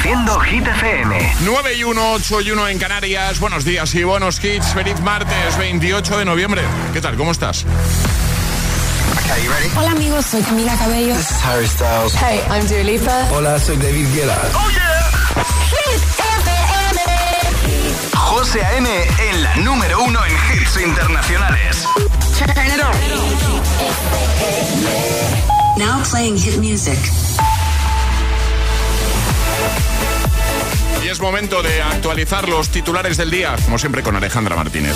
Reproduciendo Hit FM. 9 y 1, 8 y 1 en Canarias. Buenos días y buenos hits. Feliz martes 28 de noviembre. ¿Qué tal? ¿Cómo estás? Hola amigos, soy Camila Cabello. This is Harry Styles. Hey, I'm Dua Lipa. Hola, soy David Guetta. Oh yeah. Hit FM. José A.M. en la número uno en hits internacionales. Turn it on. Now playing hit music. Y es momento de actualizar los titulares del día, como siempre con Alejandra Martínez.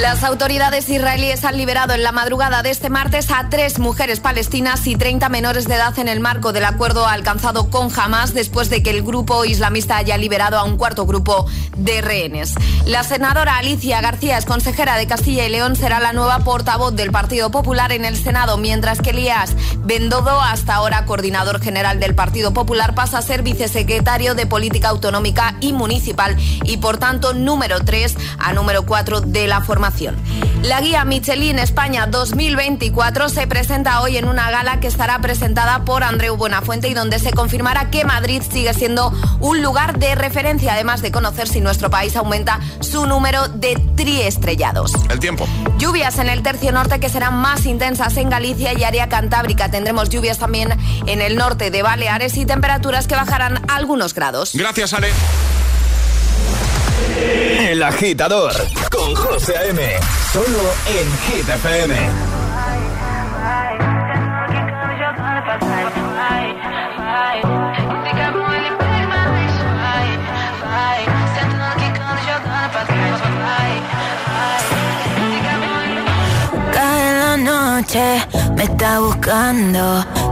Las autoridades israelíes han liberado en la madrugada de este martes a tres mujeres palestinas y 30 menores de edad en el marco del acuerdo alcanzado con Hamas después de que el grupo islamista haya liberado a un cuarto grupo de rehenes. La senadora Alicia García es consejera de Castilla y León, será la nueva portavoz del Partido Popular en el Senado, mientras que Elías Bendodo, hasta ahora coordinador general del Partido Popular, pasa a ser vicesecretario de Política Autonómica y Municipal y por tanto número 3 a número 4 de la formación la guía Michelin España 2024 se presenta hoy en una gala que estará presentada por Andreu Buenafuente y donde se confirmará que Madrid sigue siendo un lugar de referencia, además de conocer si nuestro país aumenta su número de triestrellados. El tiempo. Lluvias en el tercio norte que serán más intensas en Galicia y área cantábrica. Tendremos lluvias también en el norte de Baleares y temperaturas que bajarán algunos grados. Gracias, Ale. El agitador con José A.M. Solo en Hit FM. Cae la noche, me está buscando.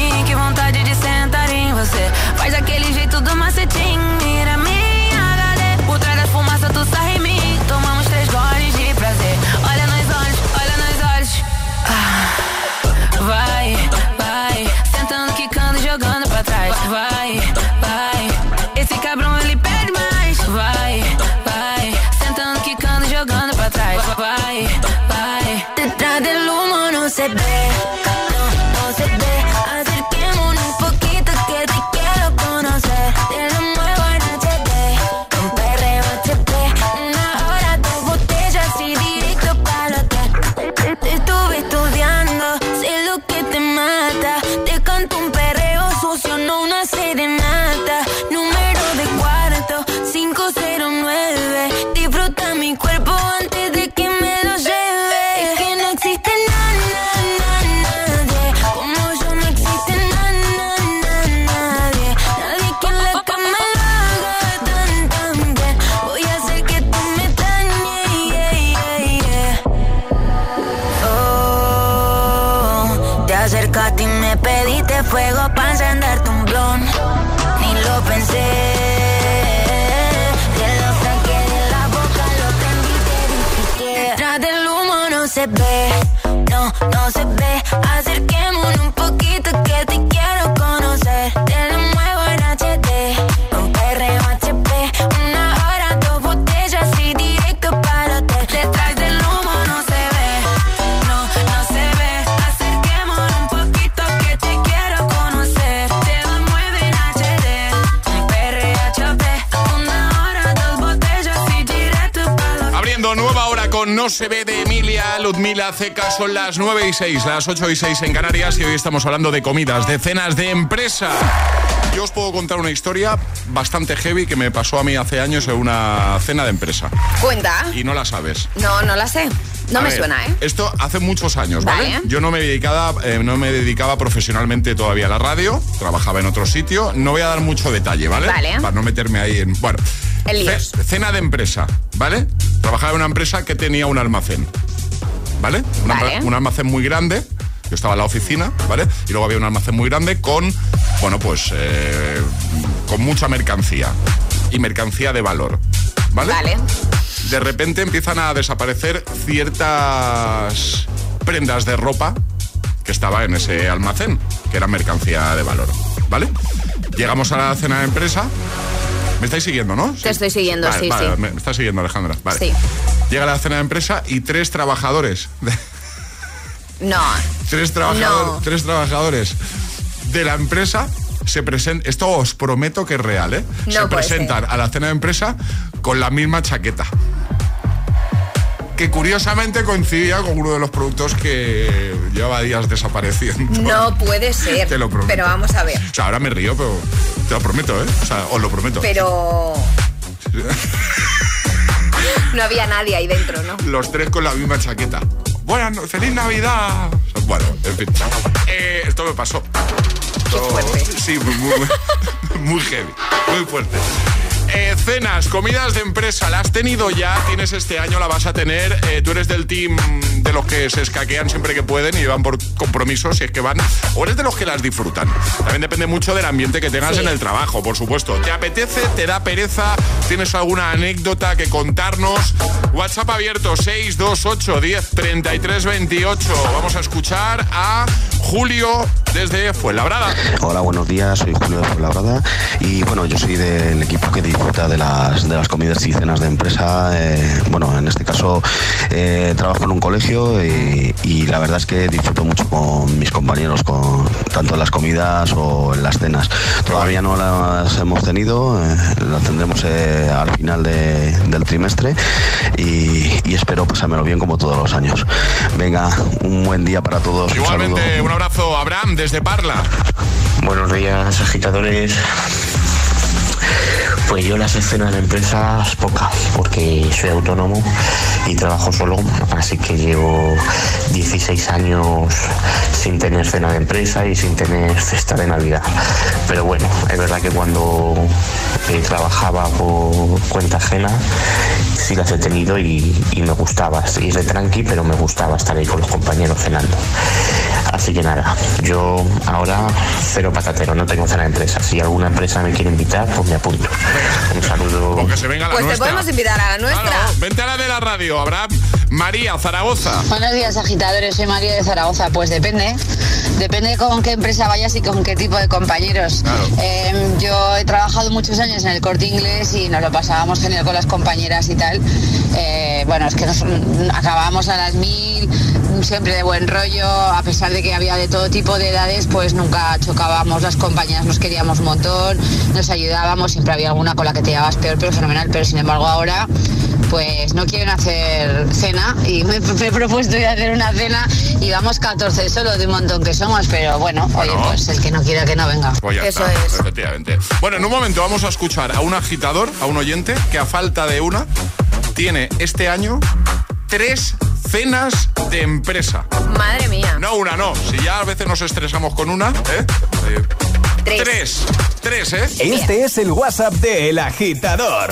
fuego para encenderte un blon. Ni lo pensé. Te lo saqué de la boca, lo prendí te dije del humo no se ve, no, no se ve. Se ve de Emilia, Ludmila, Ceca, son las 9 y 6, las 8 y 6 en Canarias y hoy estamos hablando de comidas, de cenas de empresa. yo os puedo contar una historia bastante heavy que me pasó a mí hace años en una cena de empresa. Cuenta. Y no la sabes. No, no la sé. No A me ver, suena, ¿eh? Esto hace muchos años, ¿vale? Yo no me, dedicaba, eh, no me dedicaba profesionalmente todavía a la radio, trabajaba en otro sitio. No voy a dar mucho detalle, ¿vale? Vale. Para no meterme ahí en. Bueno. En líos. ce- cena de empresa, ¿vale? Trabajaba en una empresa que tenía un almacén, ¿vale? Un alma- Vale. un almacén muy grande. Yo estaba en la oficina, ¿vale? Y luego había un almacén muy grande con, bueno, pues, eh, con mucha mercancía. Y mercancía de valor, ¿vale? Vale. de repente empiezan a desaparecer ciertas prendas de ropa que estaba en ese almacén, que era mercancía de valor, ¿vale? Llegamos a la cena de empresa. ¿Me estáis siguiendo, no? Te estoy siguiendo, Vale, sí, vale, sí. Me me está siguiendo, Alejandra. Vale. Sí. Llega la cena de empresa y tres trabajadores, No. tres, trabajador- No. tres trabajadores de la empresa se presentan, esto os prometo que es real, ¿eh? No se presentan a la cena de empresa con la misma chaqueta. Que curiosamente coincidía con uno de los productos que llevaba días desapareciendo. No puede ser. Te lo prometo. Pero vamos a ver. O sea, ahora me río, pero te lo prometo, ¿eh? O sea, os lo prometo. Pero. No había nadie ahí dentro, ¿no? Los tres con la misma chaqueta. Buenas, no- feliz Navidad. Bueno, en fin. Eh, esto me pasó. Qué fuerte. Sí, muy, muy, muy heavy, muy fuerte. Eh, cenas, comidas de empresa, ¿la has tenido ya? ¿Tienes este año? ¿La vas a tener? Eh, ¿Tú eres del team de los que se escaquean siempre que pueden y van por compromisos si es que van? ¿O eres de los que las disfrutan? También depende mucho del ambiente que tengas Sí. en el trabajo, por supuesto. ¿Te apetece? ¿Te da pereza? ¿Tienes alguna anécdota que contarnos? WhatsApp abierto 628 10 33 28. Vamos a escuchar a Julio desde Fuenlabrada. Hola, buenos días, soy Julio de Fuenlabrada y bueno, yo soy del equipo que disfruta de las, de las comidas y cenas de empresa. eh, bueno, en este caso eh, trabajo en un colegio y, y la verdad es que disfruto mucho con mis compañeros, con tanto en las comidas o en las cenas. Todavía no las hemos tenido, eh, las tendremos eh, al final de- del trimestre y, y espero pasármelo bien como todos los años. Venga, un buen día para todos. un Igualmente, saludo. un abrazo, Abraham, desde Parla. Buenos días, agitadores. Pues yo las escenas de empresas pocas, porque soy autónomo y trabajo solo, así que llevo 16 años sin tener cena de empresa y sin tener cesta de Navidad. Pero bueno, es verdad que cuando eh, trabajaba por cuenta ajena, sí las he tenido y, y me gustaba. Ir de tranqui, pero me gustaba estar ahí con los compañeros cenando. Así que nada, yo ahora cero patatero, no tengo cena de empresa. Si alguna empresa me quiere invitar, pues me apunto. Un saludo. Que se venga la Pues te podemos invitar a la nuestra. Claro, vente a la de la radio, Abraham. María, Zaragoza. Buenos días, agitadores. Soy María de Zaragoza. Pues depende. Depende con qué empresa vayas y con qué tipo de compañeros. Claro. Eh, yo he trabajado muchos años en el corte inglés y nos lo pasábamos genial con las compañeras y tal. Eh, bueno, es que nos acabábamos a las mil, siempre de buen rollo, a pesar de que había de todo tipo de edades, pues nunca chocábamos, las compañeras nos queríamos un montón, nos ayudábamos, siempre había alguna con la que te llevabas peor, pero fenomenal. Pero sin embargo ahora pues no quieren hacer cena y me, me he propuesto ir a hacer una cena y vamos 14 solo de un montón que somos, pero bueno, Bueno. oye, pues el que no quiera que no venga. Pues ya Eso está, es. efectivamente. Bueno, en un momento vamos a escuchar a un agitador, a un oyente, que a falta de una, tiene este año tres cenas de empresa. Madre mía. No una, no. Si ya a veces nos estresamos con una, ¿eh? Eh, Tres. Tres. Tres, ¿eh? Este es el WhatsApp de El Agitador.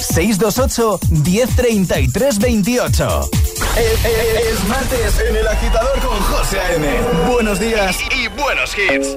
628 1033 28. Es, es- es martes en El Agitador con José A.M. Buenos días y, y buenos hits.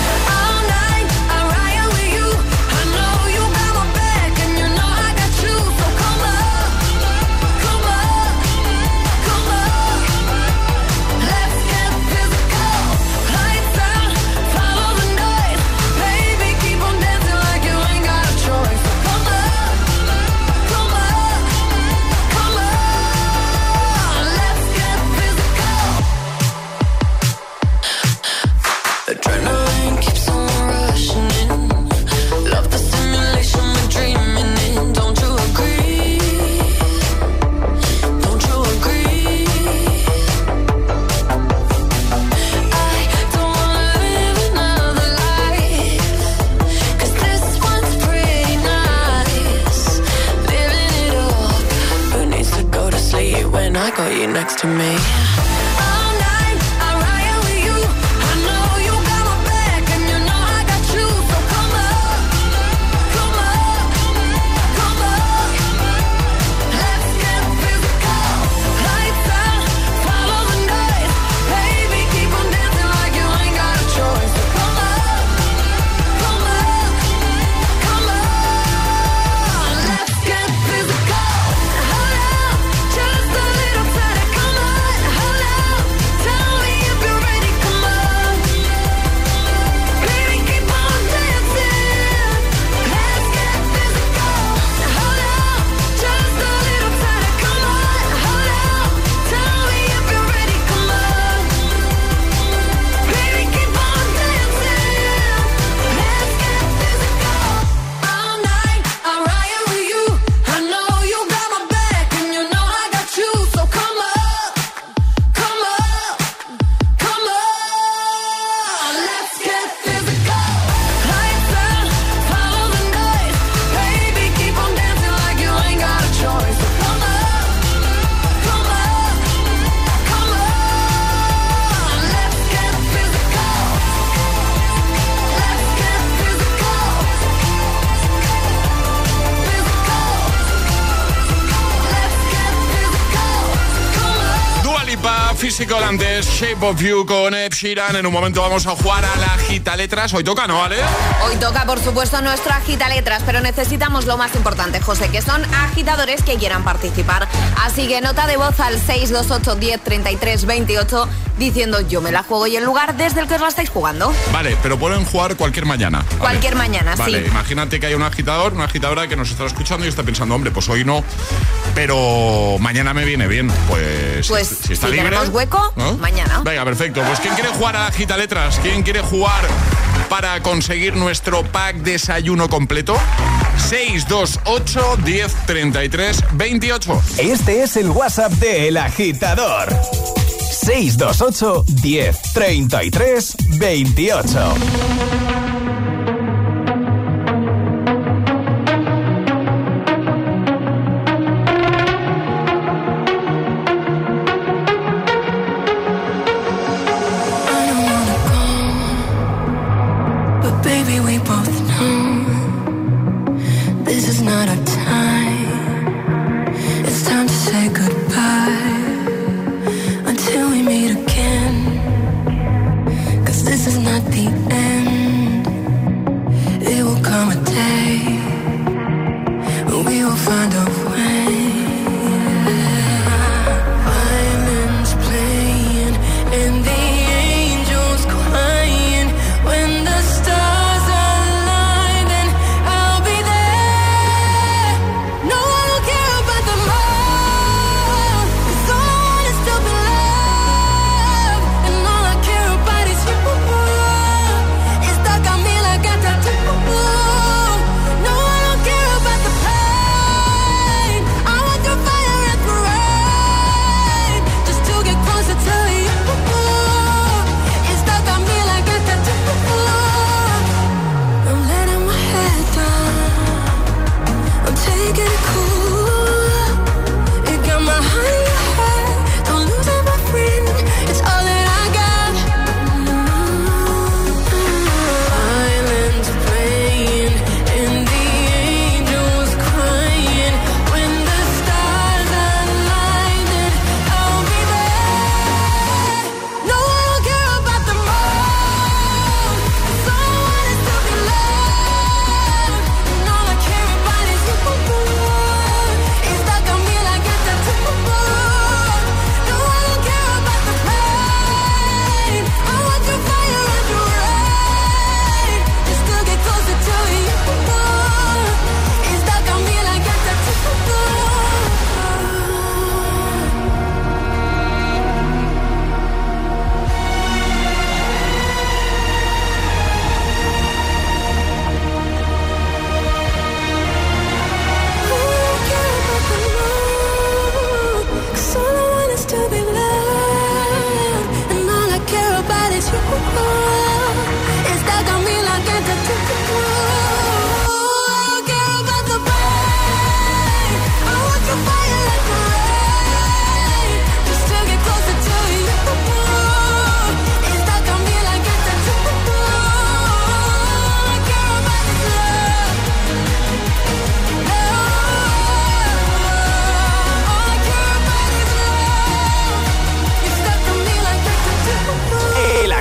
Physical antes, Shape of You con Ed. En un momento vamos a jugar a la Gita Letras. Hoy toca, ¿no, vale? Hoy toca, por supuesto, nuestra agita letras, pero necesitamos lo más importante, José, que son agitadores que quieran participar. Así que nota de voz al 628 10 33 28 diciendo yo me la juego y el lugar desde el que os la estáis jugando. Vale, pero pueden jugar cualquier mañana. ¿vale? Cualquier mañana, Vale, sí. imagínate que hay un agitador, una agitadora que nos está escuchando y está pensando, hombre, pues hoy no, pero mañana me viene bien. Pues, Pues si, si, está libre. tenemos hueco, ¿no? mañana. Venga, perfecto. Pues ¿quién quiere jugar a la gita letras? ¿Quién quiere jugar para conseguir nuestro pack desayuno completo? 628 10 33 28. Este es el WhatsApp de El Agitador. 628 10 33 28.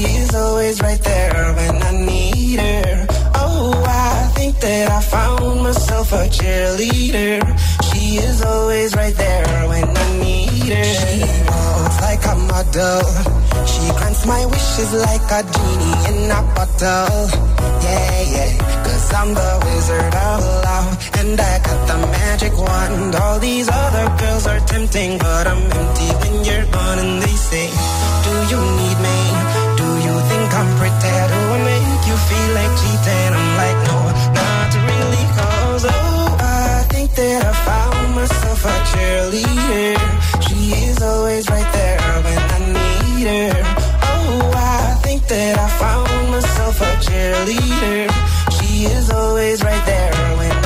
She is always right there when I need her. Oh, I think that I found myself a cheerleader. She is always right there when I need her. She walks like a model. She grants my wishes like a genie in a bottle. Yeah, yeah. Cause I'm the wizard of love. And I got the magic wand. All these other girls are tempting, but I'm empty when you're gone. And they say, Do you need me? Think I'm pretty? Do I make you feel like cheating? I'm like, No, not really. Cause oh, I think that I found myself a cheerleader. She is always right there when I need her. Oh, I think that I found myself a cheerleader. She is always right there when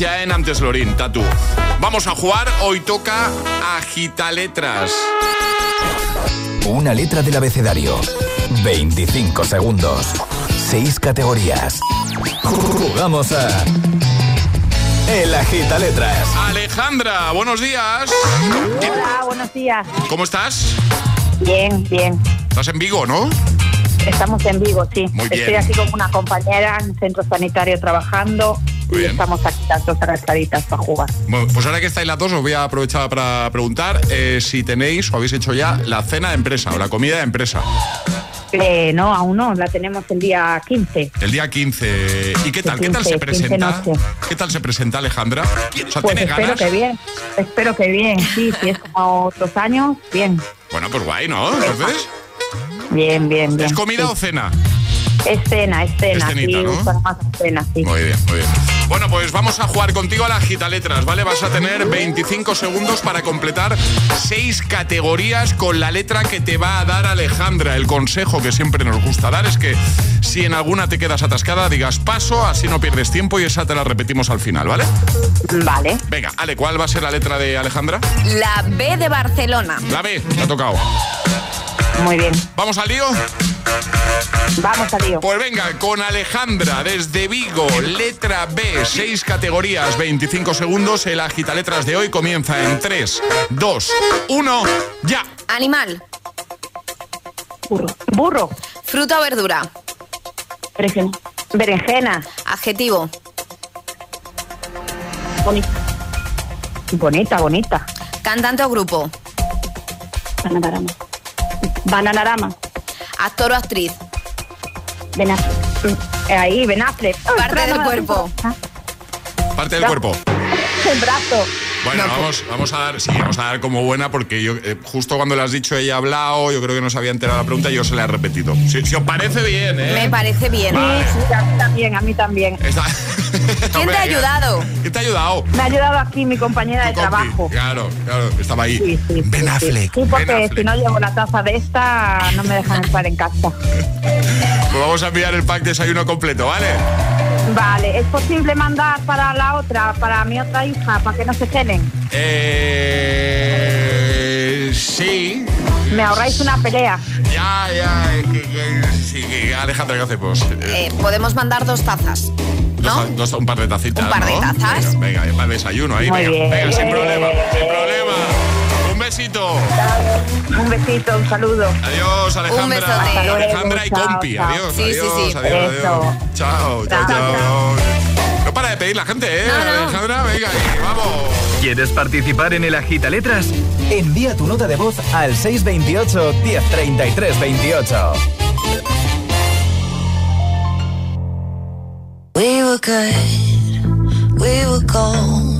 Félix Jaén, antes Lorín, Tatu. Vamos a jugar, hoy toca Agita Letras. Una letra del abecedario. 25 segundos. 6 categorías. Jugamos a. El Agita Letras. Alejandra, buenos días. Hola, buenos días. ¿Cómo estás? Bien, bien. Estás en Vigo, ¿no? Estamos en Vigo, sí. Muy bien. Estoy aquí con una compañera en centro sanitario trabajando Muy y bien. estamos aquí las dos agachaditas para jugar. Bueno, pues ahora que estáis las dos, os voy a aprovechar para preguntar eh, si tenéis o habéis hecho ya la cena de empresa o la comida de empresa. Eh, no, aún no, la tenemos el día 15. El día 15. ¿Y qué tal? ¿Qué tal se 15, 15 presenta? ¿Qué tal se presenta Alejandra? O sea, Pues ¿tiene espero ganas? que bien, espero que bien, sí, si es como otros años, bien, Bueno, pues guay, ¿no? Entonces, bien, bien, bien. ¿es comida sí. o cena? Escena, escena, Escenita, sí, ¿no? más escena, sí. Muy bien, muy bien. Bueno, pues vamos a jugar contigo a la letras, ¿vale? Vas a tener 25 segundos para completar seis categorías con la letra que te va a dar Alejandra. El consejo que siempre nos gusta dar es que si en alguna te quedas atascada, digas paso, así no pierdes tiempo y esa te la repetimos al final, ¿vale? Vale. Venga, Ale, ¿cuál va a ser la letra de Alejandra? La B de Barcelona. La B, te ha tocado. Muy bien. ¿Vamos al lío? Vamos al lío. Pues venga, con Alejandra desde Vigo, letra B, seis categorías, 25 segundos. El agita letras de hoy comienza en 3, 2, 1, ya. Animal. Burro. Burro. Fruta o verdura. Berenjena. Berenjena. Adjetivo. Bonita. Bonita, bonita. Cantante o grupo. Bananarama. Actor o actriz. Ben Affleck. Eh, Ahí, Ben Affleck. Parte del cuerpo. Parte del cuerpo. El brazo. Bueno, vamos, vamos a dar, sí, vamos a dar como buena porque yo eh, justo cuando le has dicho ella ha hablado, yo creo que no se había enterado la pregunta y yo se la he repetido. Si, si os parece bien, ¿eh? Me parece bien. Vale. Sí, sí, a mí también, a mí también. Está- ¿Quién te ha ayudado? ¿Quién te ha ayudado? Me ha ayudado aquí mi compañera de compi. trabajo. Claro, claro, estaba ahí. Sí, sí, ben sí, Affleck. Sí, Ben porque Affleck. si no llevo la taza de esta, no me dejan entrar en casa. Pues vamos a enviar el pack desayuno completo, ¿vale? Vale, ¿es posible mandar para la otra, para mi otra hija, para que no se cenen? Eh, sí. Me ahorráis una pelea. Ya, ya. sí, Alejandra, ¿qué hacemos? Eh, podemos mandar dos tazas. ¿No? dos, dos- un par de tacitas. Un par de ¿no? tazas. Venga, venga, para el desayuno ahí. Muy venga, bien. venga, sin problema, sin problema. Un besito. Un besito, un saludo. Adiós, Alejandra. Un besote. Alejandra y compi. Adiós, Sí, adiós, sí. adiós. Chao, chao, Chao, chao. No para de pedir la gente, ¿eh? No, no. Alejandra, venga, y vamos. ¿Quieres participar en el Agita Letras? Envía tu nota de voz al 628 1033 28. We were good, we were gold.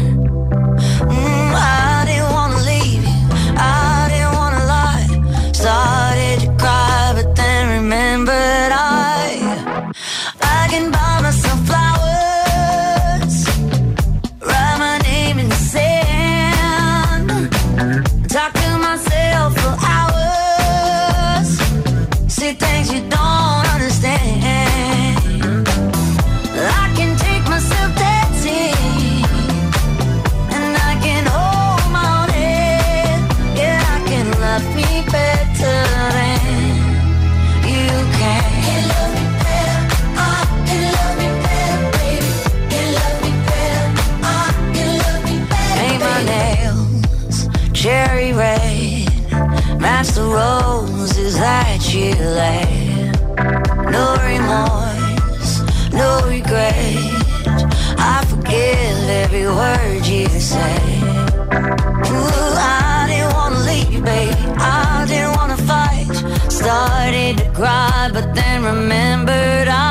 Word you say. Ooh, I didn't wanna leave, babe. I didn't wanna fight. Started to cry, but then remembered I.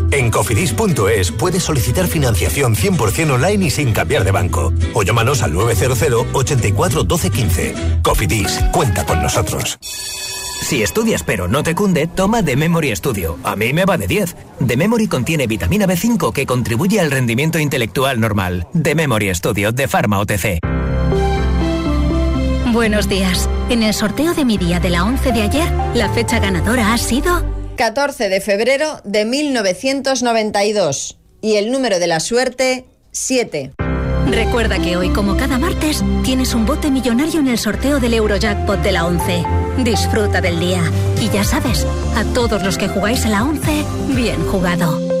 En cofidis.es puedes solicitar financiación 100% online y sin cambiar de banco. O llámanos al 900 84 12 15. Cofidis, cuenta con nosotros. Si estudias pero no te cunde, toma The Memory Studio. A mí me va de 10. The Memory contiene vitamina B5 que contribuye al rendimiento intelectual normal. The Memory Studio de Pharma OTC. Buenos días. En el sorteo de mi día de la 11 de ayer, la fecha ganadora ha sido 14 de febrero de 1992 y el número de la suerte 7. Recuerda que hoy, como cada martes, tienes un bote millonario en el sorteo del Eurojackpot de la 11. Disfruta del día. Y ya sabes, a todos los que jugáis a la 11, bien jugado.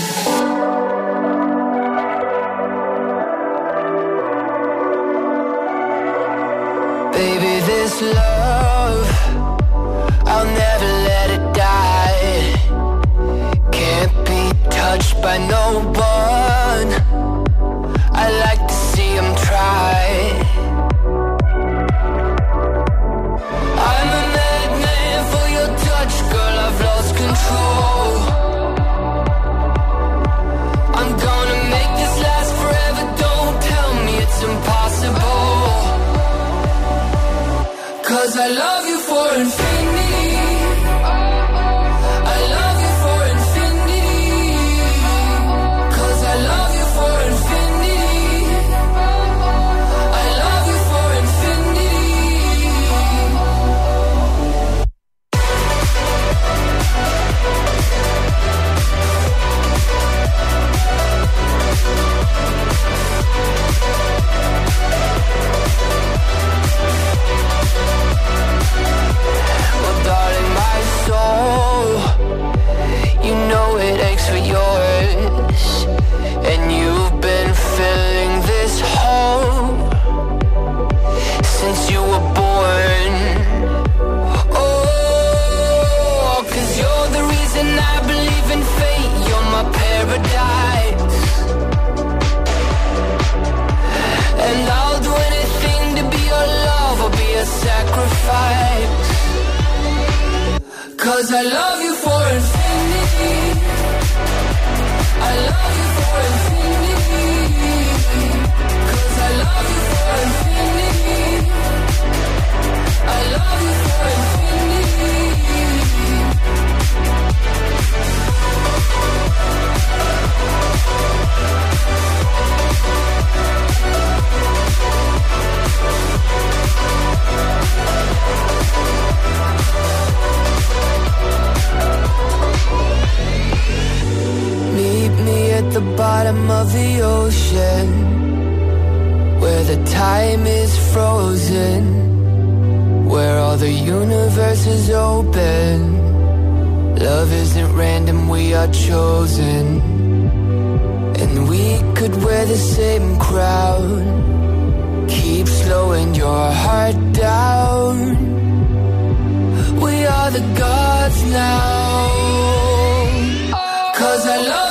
at the bottom of the ocean Where the time is frozen Where all the universe is open. Love isn't random, we are chosen. And we could wear the same crown. Keep slowing your heart down. We are the gods now. Cause I love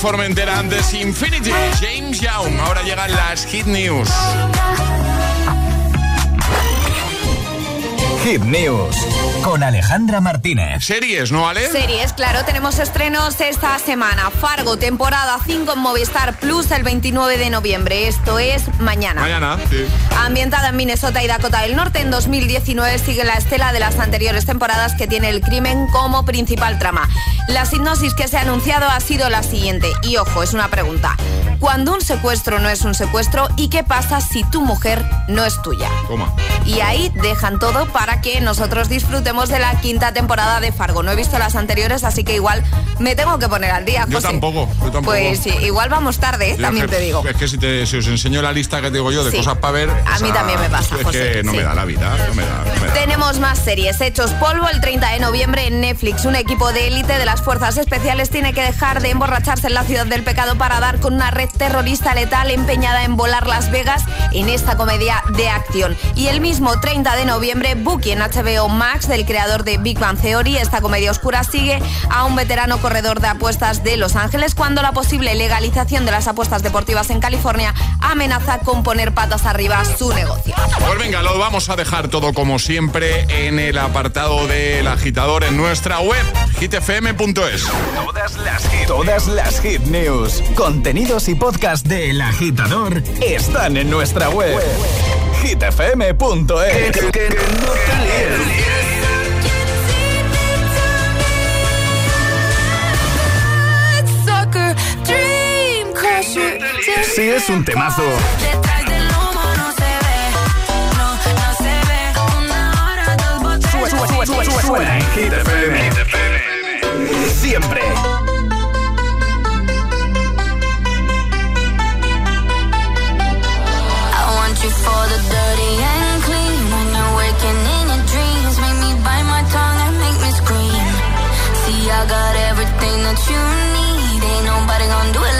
Formentera antes Infinity. James Young. Ahora llegan las Hit News. Hit News con Alejandra Martínez. Series, ¿no, Ale? Series, claro, tenemos estrenos esta semana. Fargo, temporada 5 en Movistar Plus el 29 de noviembre. Esto es mañana. Mañana, sí. Ambientada en Minnesota y Dakota del Norte, en 2019 sigue la estela de las anteriores temporadas que tiene el crimen como principal trama. La hipnosis que se ha anunciado ha sido la siguiente. Y ojo, es una pregunta. Cuando un secuestro no es un secuestro, ¿y qué pasa si tu mujer no es tuya? Toma. Y ahí dejan todo para que nosotros disfrutemos de la quinta temporada de Fargo. No he visto las anteriores, así que igual me tengo que poner al día. Yo José. tampoco, yo tampoco. Pues sí, igual vamos tarde, también es que- te digo. Es que si, te- si os enseño la lista que te digo yo de Sí. cosas para ver. A mí también me pasa, Es José, que no me da la vida, no me da. no me da. Tenemos más series. Hechos polvo el 30 de noviembre en Netflix. Un equipo de élite de las fuerzas especiales tiene que dejar de emborracharse en la ciudad del pecado para dar con una red terrorista letal empeñada en volar Las Vegas en esta comedia de acción. Y el mismo 30 de noviembre, Bucky en HBO Max, del creador de Big Bang Theory, esta comedia oscura sigue a un veterano corredor de apuestas de Los Ángeles cuando la posible legalización de las apuestas deportivas en California amenaza con poner patas arriba su negocio. Pues venga, lo vamos a dejar todo como siempre en el apartado del agitador en nuestra web, hitfm.es. Todas las hit, todas las hit news, contenidos y podcast de El Agitador están en nuestra web. hitfm.es. Que, que- que no te Sí, es un temazo. Suena en Hit FM. Siempre. I want you for the dirty and clean. When you're waking in your dreams, make me bite my tongue and make me scream. See, I got everything that you need. Ain't nobody gonna do it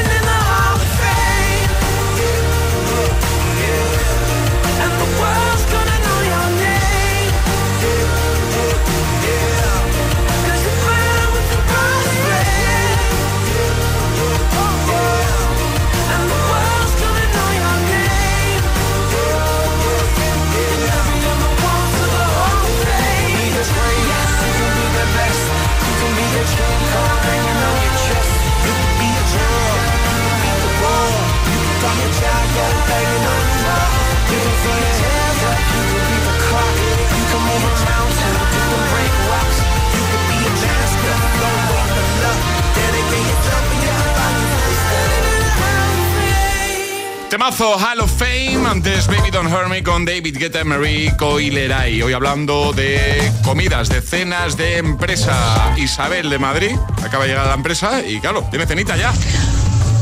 Temazo Hall of Fame, antes Baby Don't Hurt Me con David Guetta, Marie Coileray. Hoy hablando de comidas, de cenas de empresa. Isabel de Madrid acaba de llegar a la empresa y claro, tiene cenita ya.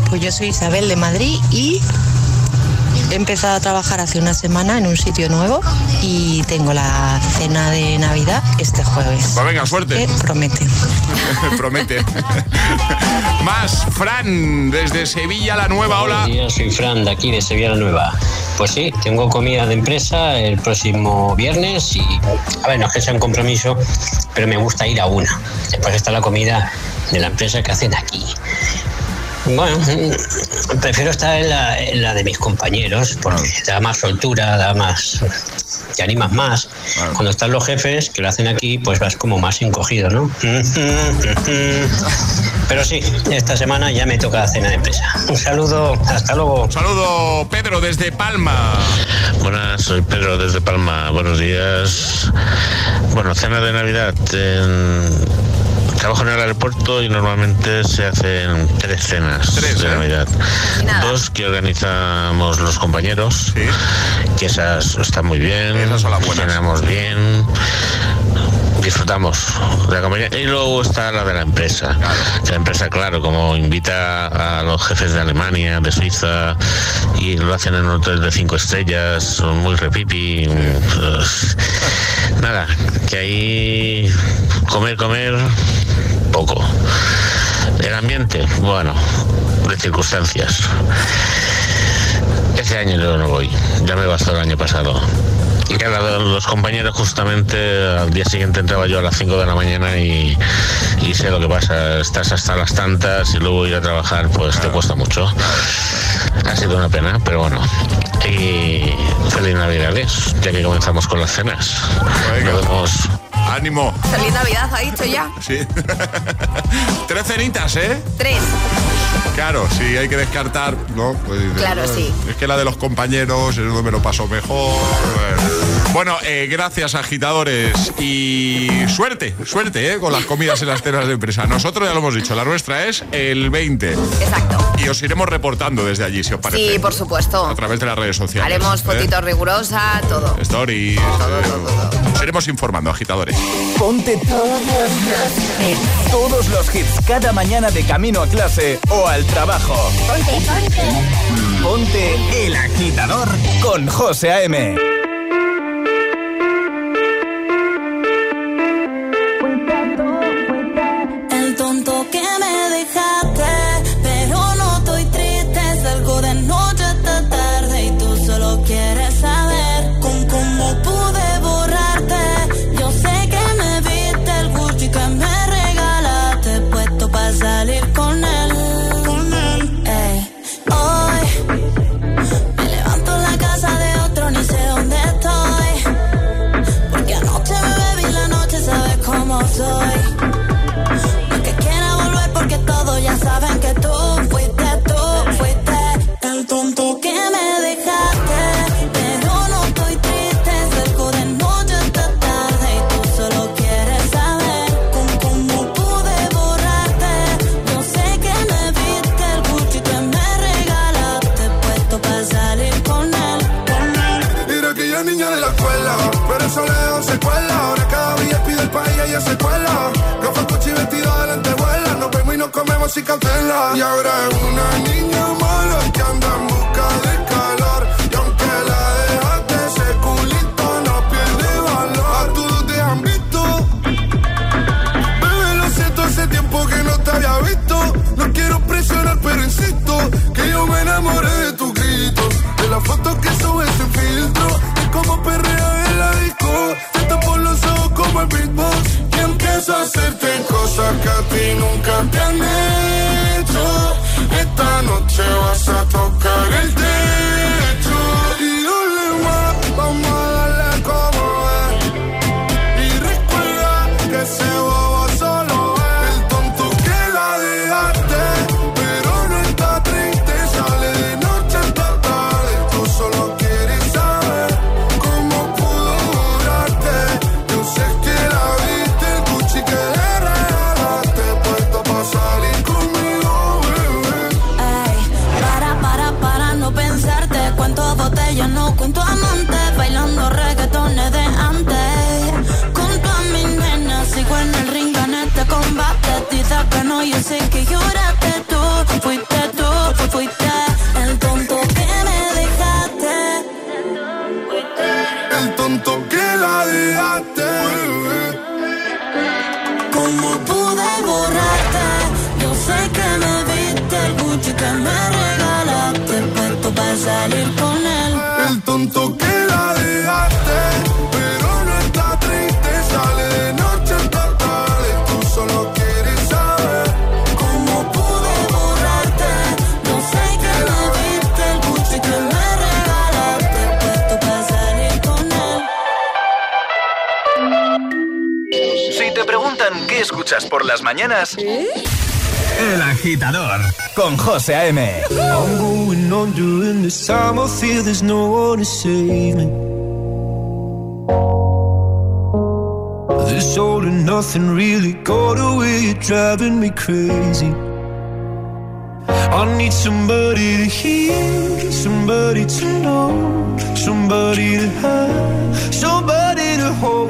Pues yo soy Isabel de Madrid y he empezado a trabajar hace una semana en un sitio nuevo y tengo la cena de Navidad este jueves. Pues venga, suerte. Que promete. Promete. Más, Fran, desde Sevilla la Nueva, hola. Buenos días, soy Fran de aquí de Sevilla la Nueva. Pues sí, tengo comida de empresa el próximo viernes y, a ver, no es que sea un compromiso, pero me gusta ir a una. Después está la comida de la empresa que hacen aquí. Bueno, prefiero estar en la, en la de mis compañeros porque da más soltura, da más. te animas más. Cuando están los jefes que lo hacen aquí, pues vas como más encogido, ¿no? Pero sí, esta semana ya me toca cena de empresa. Un saludo, hasta luego. Un saludo, Pedro, desde Palma. Buenas, soy Pedro desde Palma. Buenos días. Bueno, cena de Navidad. en- Trabajo en el aeropuerto y normalmente se hacen tres cenas de Navidad. Dos que organizamos los compañeros, que esas están muy bien, cenamos bien, disfrutamos de la compañía. Y luego está la de la empresa. Que la empresa, claro, como invita a los jefes de Alemania, de Suiza, y lo hacen en hoteles de cinco estrellas, son muy repipi. pues, nada, que ahí comer, comer, poco. El ambiente, bueno, de circunstancias. Este año yo no voy, ya me bastó el año pasado. Y claro, los compañeros justamente al día siguiente entraba yo a las 5 de la mañana y, y sé lo que pasa, estás hasta las tantas y luego ir a trabajar pues te cuesta mucho. Ha sido una pena, pero bueno. Y feliz Navidades, ya que comenzamos con las cenas. Nos vemos. Ánimo. Feliz Navidad, ha dicho ya. Sí. Tres cenitas, ¿eh? Tres. Claro, sí, hay que descartar, ¿no? Pues Claro, "Ah, sí. Es que la de los compañeros es donde me lo paso mejor. Bueno, eh, gracias, agitadores. Y suerte, suerte, ¿eh? Con las comidas en las cenas de empresa. Nosotros ya lo hemos dicho, la nuestra es el 20. Exacto. Y os iremos reportando desde allí, si os parece. Sí, por supuesto. A través de las redes sociales. Haremos ¿eh? fotitos rigurosas, todo. Stories. eh, Os iremos informando, agitadores. Ponte todos los, todos los hits cada mañana de camino a clase o al trabajo. Ponte, ponte. Ponte el agitador con José A.M. nunca salir con él. El tonto que la dejaste, pero no está triste, sale de noche en totales, tú solo quieres saber ¿Cómo pude borrarte? Yo sé que me viste el Gucci que me regalaste, puesto para salir con él. Si te preguntan qué escuchas por las mañanas, El Agitador con José A.M. I'm going under and this time I feel there's no one to save me. This all and nothing really got away, driving me crazy. I need somebody to hear, somebody to know, somebody to have, somebody to hold.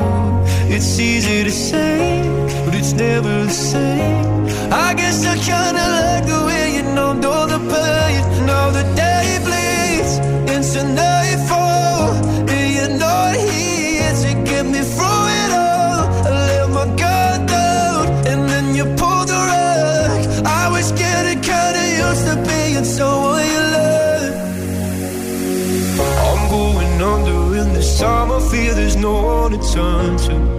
It's easy to say, but it's never the same. I guess I kinda like the way you know, know the pain. Now the day bleeds into nightfall, and you're not here to get me through it all. I let my guard down, and then you pulled the rug. I was getting kinda used to being someone you love. I'm going under, and this time I feel there's no one to turn to.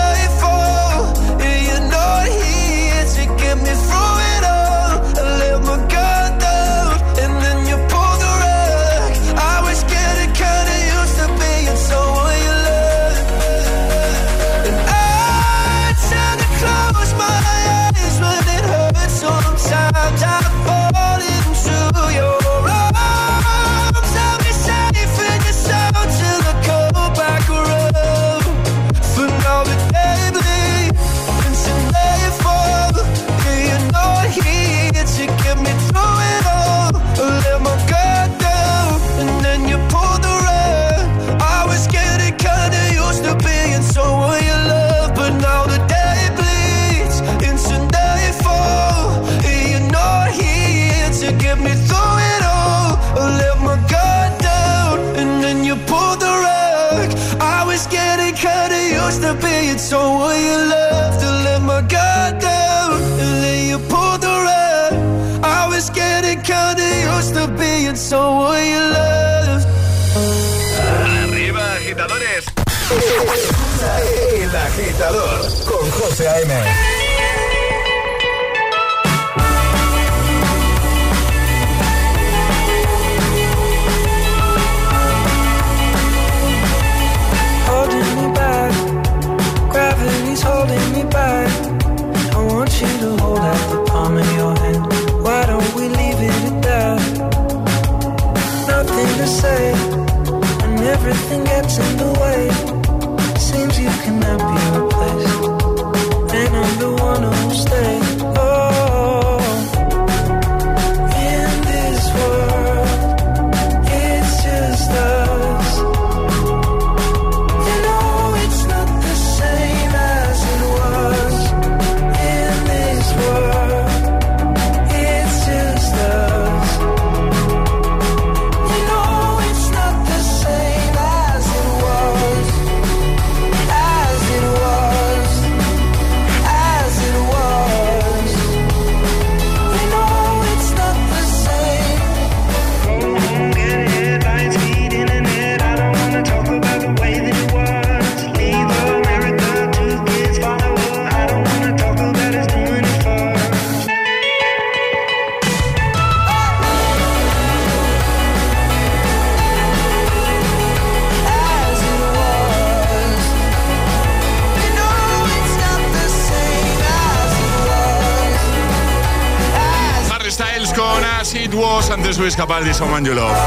Luis Capaldi, Love.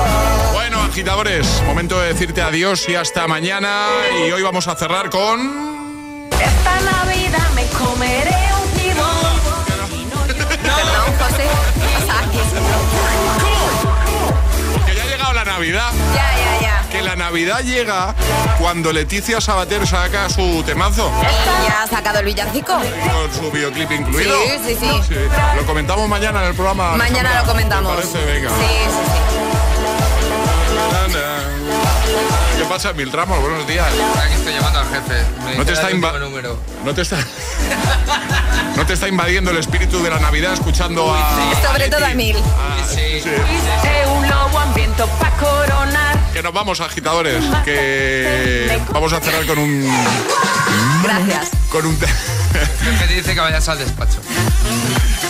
Bueno, agitadores, momento de decirte adiós y hasta mañana. Y hoy vamos a cerrar con... Esta Navidad me comeré un kilo. Perdón, José. O sea, Porque ya ha llegado la Navidad. Navidad llega cuando Leticia Sabater saca su temazo. Y ya ha sacado el villancico. Con su videoclip incluido. Sí, sí, sí. Lo comentamos mañana en el programa. Mañana lo comentamos. ¿Te parece? Venga. Sí, sí, ¿Qué pasa, Mil Ramos? Buenos días. Aquí estoy llamando al jefe. Me No te dice, está "Dale el inva- último número. No te está. no te está invadiendo el espíritu de la Navidad escuchando a. sí. Sobre todo a Emil. sí. Hice hambriento pa' coronar. Que nos vamos, agitadores. Que vamos a cerrar con un. Gracias. Con un. que te dice que vayas al despacho.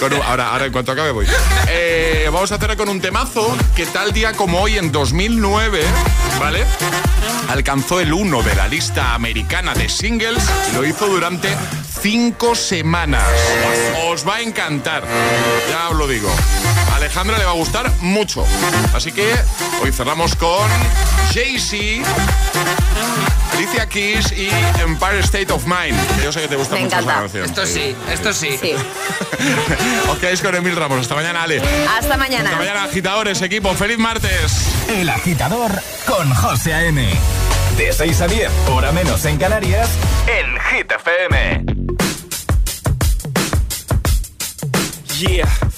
con un- ahora, ahora, en cuanto acabe, voy. Eh, vamos a cerrar con un temazo que tal día como hoy, en 2009, ¿vale? Alcanzó el 1 de la lista americana de singles y lo hizo durante cinco semanas. Os va a encantar, ya os lo digo. A Alejandra le va a gustar mucho. Así que hoy cerramos con Jay-Z, Alicia Keys y Empire State of Mind. Que yo sé que te gusta Me mucho esa encanta. canción. Esto sí, esto sí. Sí. Os quedáis con Emil Ramos. Hasta mañana, Ale. Hasta mañana. Hasta mañana, agitadores, equipo. ¡Feliz martes! El agitador con José A.M. De 6 a 10, hora menos en Canarias, en Hit FM. Yeah,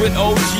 With OG